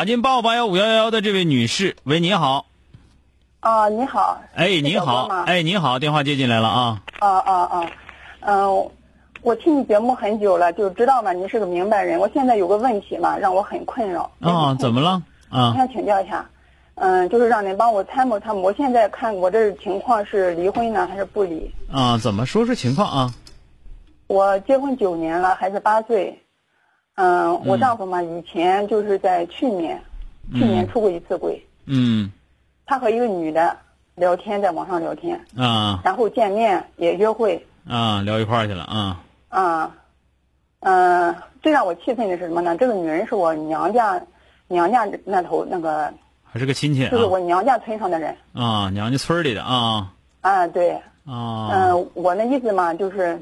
打进八五八幺五幺幺幺的这位女士，喂，你好。啊，你好。哎，你好。哎，你好，电话接进来了啊。啊啊啊，嗯，我听你节目很久了，就知道嘛，你是个明白人。我现在有个问题嘛，让我很困扰。啊，怎么了？啊。想请教一下，嗯，就是让您帮我参谋参谋。我现在看我这情况是离婚呢，还是不离？啊，怎么说说情况啊？我结婚九年了，孩子八岁。嗯，我丈夫嘛，以前就是在去年，去年出过一次轨。嗯。他和一个女的聊天，在网上聊天。啊。然后见面也约会。啊，聊一块儿去了啊。啊，嗯，最让我气愤的是什么呢？这个女人是我娘家，娘家那头那个。还是个亲戚。就是我娘家村上的人。啊，娘家村里的啊。啊，对。啊。嗯，我那意思嘛，就是，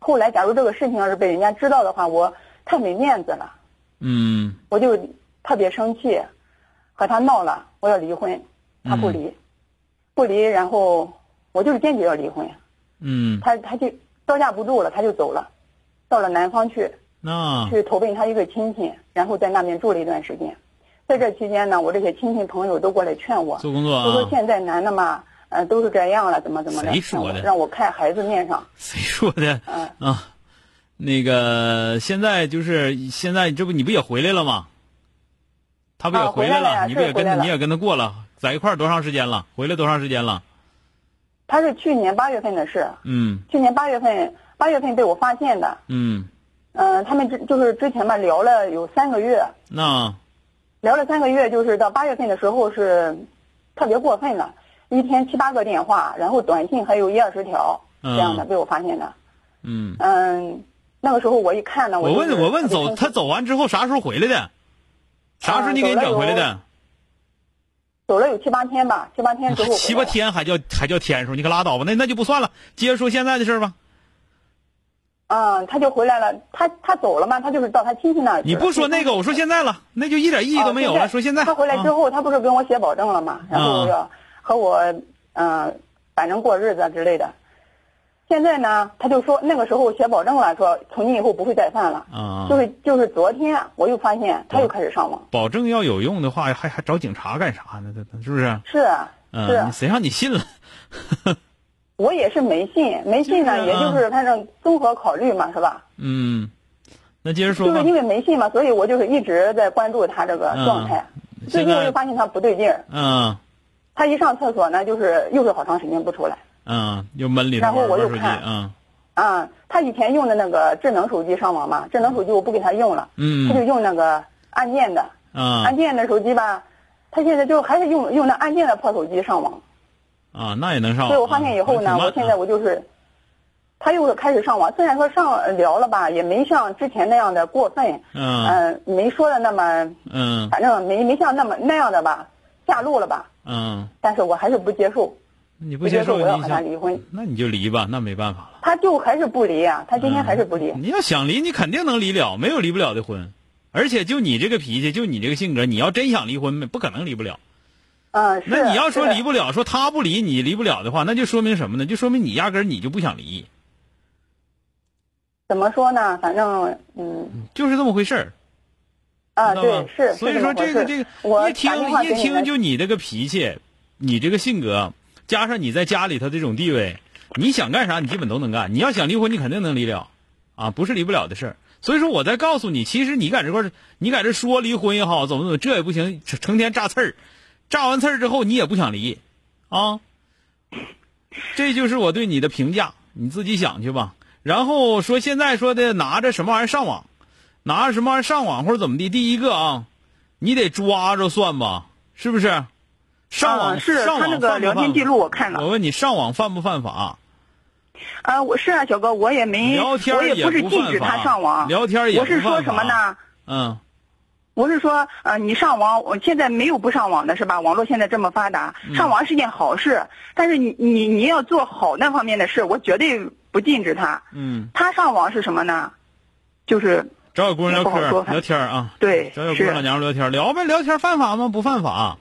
后来假如这个事情要是被人家知道的话，我。太没面子了，嗯，我就特别生气，和他闹了，我要离婚，他不离，不离，然后我就是坚决要离婚，嗯，他他就招架不住了，他就走了，到了南方去，那，去投奔他一个亲戚，然后在那边住了一段时间，在这期间呢，我这些亲戚朋友都过来劝我，做工作，都说现在男的嘛，呃，都是这样了，怎么怎么的，谁说的？让我看孩子面上，谁说的？嗯啊。那个现在就是现在，这不你不也回来了吗？他不也回来了？你不也跟你也跟他过了，在一块儿多长时间了？回来多长时间了？他是去年八月份的事。嗯。去年八月份，八月份被我发现的。嗯。嗯，他们之就是之前吧聊了有三个月。那。聊了三个月，就是到八月份的时候是特别过分了，一天七八个电话，然后短信还有一二十条这样的被我发现的。嗯。嗯。那个时候我一看呢，我问我问走他走完之后啥时候回来的？啥时候你给你整回来的？走了有七八天吧，七八天之后。七八天还叫还叫天数？你可拉倒吧，那那就不算了。接着说现在的事吧。嗯，他就回来了，他他走了嘛，他就是到他亲戚那儿。你不说那个，我说现在了，那就一点意义都没有了。说现在。他回来之后，他不是跟我写保证了嘛，然后就和我嗯，反正过日子之类的。现在呢，他就说那个时候写保证了，说从今以后不会再犯了。啊，就是就是昨天我又发现他又开始上网。保证要有用的话，还还找警察干啥呢？这是不是？是是。谁让你信了？我也是没信，没信呢，也就是反正综合考虑嘛，是吧？嗯，那接着说。就是因为没信嘛，所以我就是一直在关注他这个状态。最近我就发现他不对劲儿。嗯。他一上厕所呢，就是又是好长时间不出来。嗯，又闷里头然后我又看，嗯，啊，他以前用的那个智能手机上网嘛，智能手机我不给他用了，嗯，他就用那个按键的，啊，按键的手机吧，他现在就还是用用那按键的破手机上网，啊，那也能上网。所以我发现以后呢，我现在我就是，他又开始上网，虽然说上聊了吧，也没像之前那样的过分，嗯，没说的那么，嗯，反正没没像那么那样的吧，下路了吧，嗯，但是我还是不接受。你不接受，我要和他离婚，那你就离吧，那没办法了。他就还是不离呀，他今天还是不离。你要想离，你肯定能离了，没有离不了的婚。而且就你这个脾气，就你这个性格，你要真想离婚，不可能离不了。嗯，那你要说离不了，说他不离，你离不了的话，那就说明什么呢？就说明你压根你就不想离。怎么说呢？反正嗯，就是这么回事儿。啊，对，是。所以说这个这个，一听一听就你这个脾气，你这个性格。加上你在家里头这种地位，你想干啥你基本都能干。你要想离婚，你肯定能离了，啊，不是离不了的事儿。所以说，我再告诉你，其实你在这块儿，你在这说离婚也好，怎么怎么，这也不行，成成天炸刺儿，炸完刺儿之后，你也不想离，啊，这就是我对你的评价，你自己想去吧。然后说现在说的拿着什么玩意儿上网，拿着什么玩意上网或者怎么的，第一个啊，你得抓着算吧，是不是？上网、嗯是他那个聊天记录我看了我问你，上网犯不犯法？啊，我是啊，小哥，我也没，聊天我也不是禁止他上网，聊天也我是说什么呢？嗯，我是说，呃，你上网，我现在没有不上网的是吧？网络现在这么发达，嗯上网是件好事，但是你你你要做好那方面的事，我绝对不禁止他。嗯，他上网是什么呢？就是找小姑娘聊不好说嗑聊天啊，对找小姑娘老娘们聊天聊呗，聊天犯法吗？不犯法，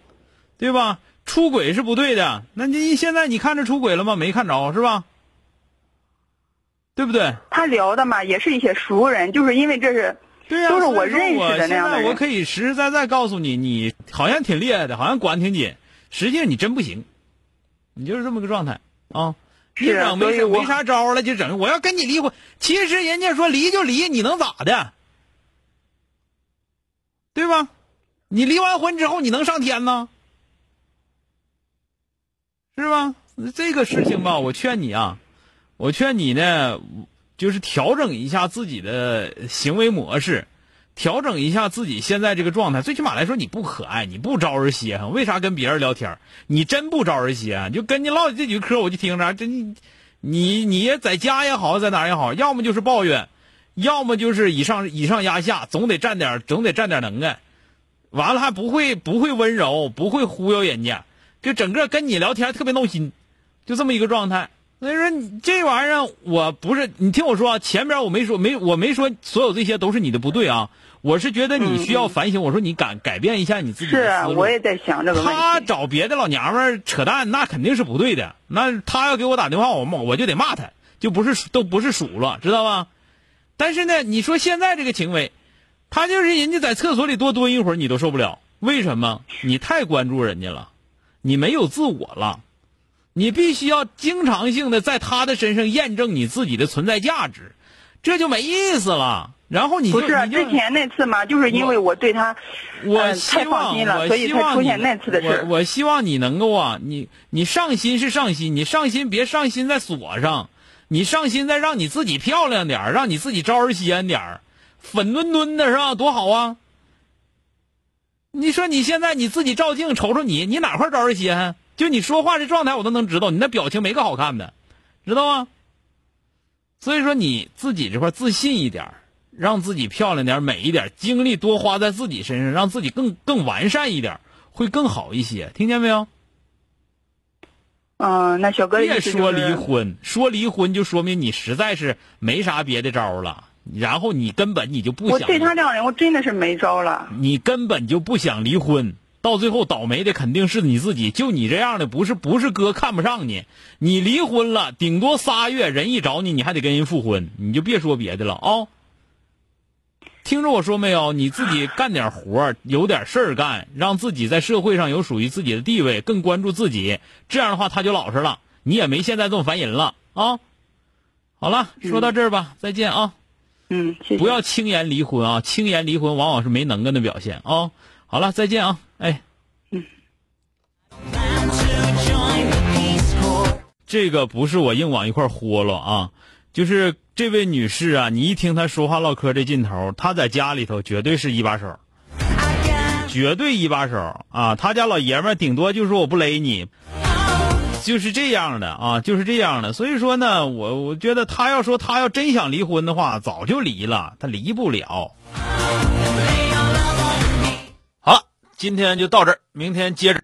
对吧？出轨是不对的，那你现在你看着出轨了吗？没看着是吧？对不对？他聊的嘛，也是一些熟人，就是因为这是对呀、都是我认识我的那样的人现在我可以实实在在告诉你，你好像挺厉害的，好像管挺紧，实际上你真不行，你就是这么个状态啊。一是整没没啥招了，就整我要跟你离婚。其实人家说离就离，你能咋的？对吧？你离完婚之后，你能上天呢？是吧？这个事情吧，我劝你啊，我劝你呢，就是调整一下自己的行为模式，调整一下自己现在这个状态。最起码来说，你不可爱，你不招人稀罕，为啥跟别人聊天？你真不招人稀罕，就跟你唠这几句嗑，我就听着，这你你也在家也好，在哪也好，要么就是抱怨，要么就是以上以上压下，总得占点总得占点能耐。完了还不会不会温柔，不会忽悠人家，就整个跟你聊天特别闹心，就这么一个状态。所以说你这玩意儿，我不是你听我说啊，前边我没说没我没说所有这些都是你的不对啊，我是觉得你需要反省。我说你改改变一下你自己是啊，的思路。我也在想这个他问题。找别的老娘们儿扯淡，那肯定是不对的。那他要给我打电话，我骂我就得骂他，就不是都不是数了，知道吧？但是呢，你说现在这个行为，他就是人家在厕所里多蹲一会儿你都受不了，为什么？你太关注人家了，你没有自我了，你必须要经常性的在他的身上验证你自己的存在价值，这就没意思了。然后你就不是之前那次嘛，就是因为我对他，我呃太希望，放心了，我所以才希望你出现那次的事。我我希望你能够啊，你你上心是上心，你上心别上心在锁上，你上心再让你自己漂亮点儿让你自己招人稀罕点儿粉墩墩的是吧？多好啊！你说你现在你自己照镜瞅瞅你，你哪块招人稀罕？就你说话这状态，我都能知道，你那表情没个好看的，知道吗？所以说你自己这块自信一点让自己漂亮点、美一点，精力多花在自己身上，让自己更更完善一点，会更好一些。听见没有？嗯，那小哥的别说离婚，说离婚就说明你实在是没啥别的招了，然后你根本你就不想我，对他这样人，我真的是没招了。你根本就不想离婚，到最后倒霉的肯定是你自己。就你这样的，不是不是哥看不上你，你离婚了，顶多仨月人一找你，你还得跟人复婚，你就别说别的了啊、听着我说没有？你自己干点活儿有点事儿干，让自己在社会上有属于自己的地位，更关注自己。这样的话，他就老实了，你也没现在这么烦人了啊。好了，说到这儿吧，再见啊。不要轻言离婚啊！轻言离婚往往是没能耐的表现啊！好了，再见啊！哎，嗯这个不是我硬往一块儿豁了啊，就是这位女士啊，你一听她说话唠嗑这劲头，她在家里头绝对是一把手，绝对一把手啊！她家老爷们儿顶多就说我不勒你，就是这样的啊，就是这样的。所以说呢，我我觉得他要说他要真想离婚的话，早就离了，他离不了。好了，今天就到这儿，明天接着。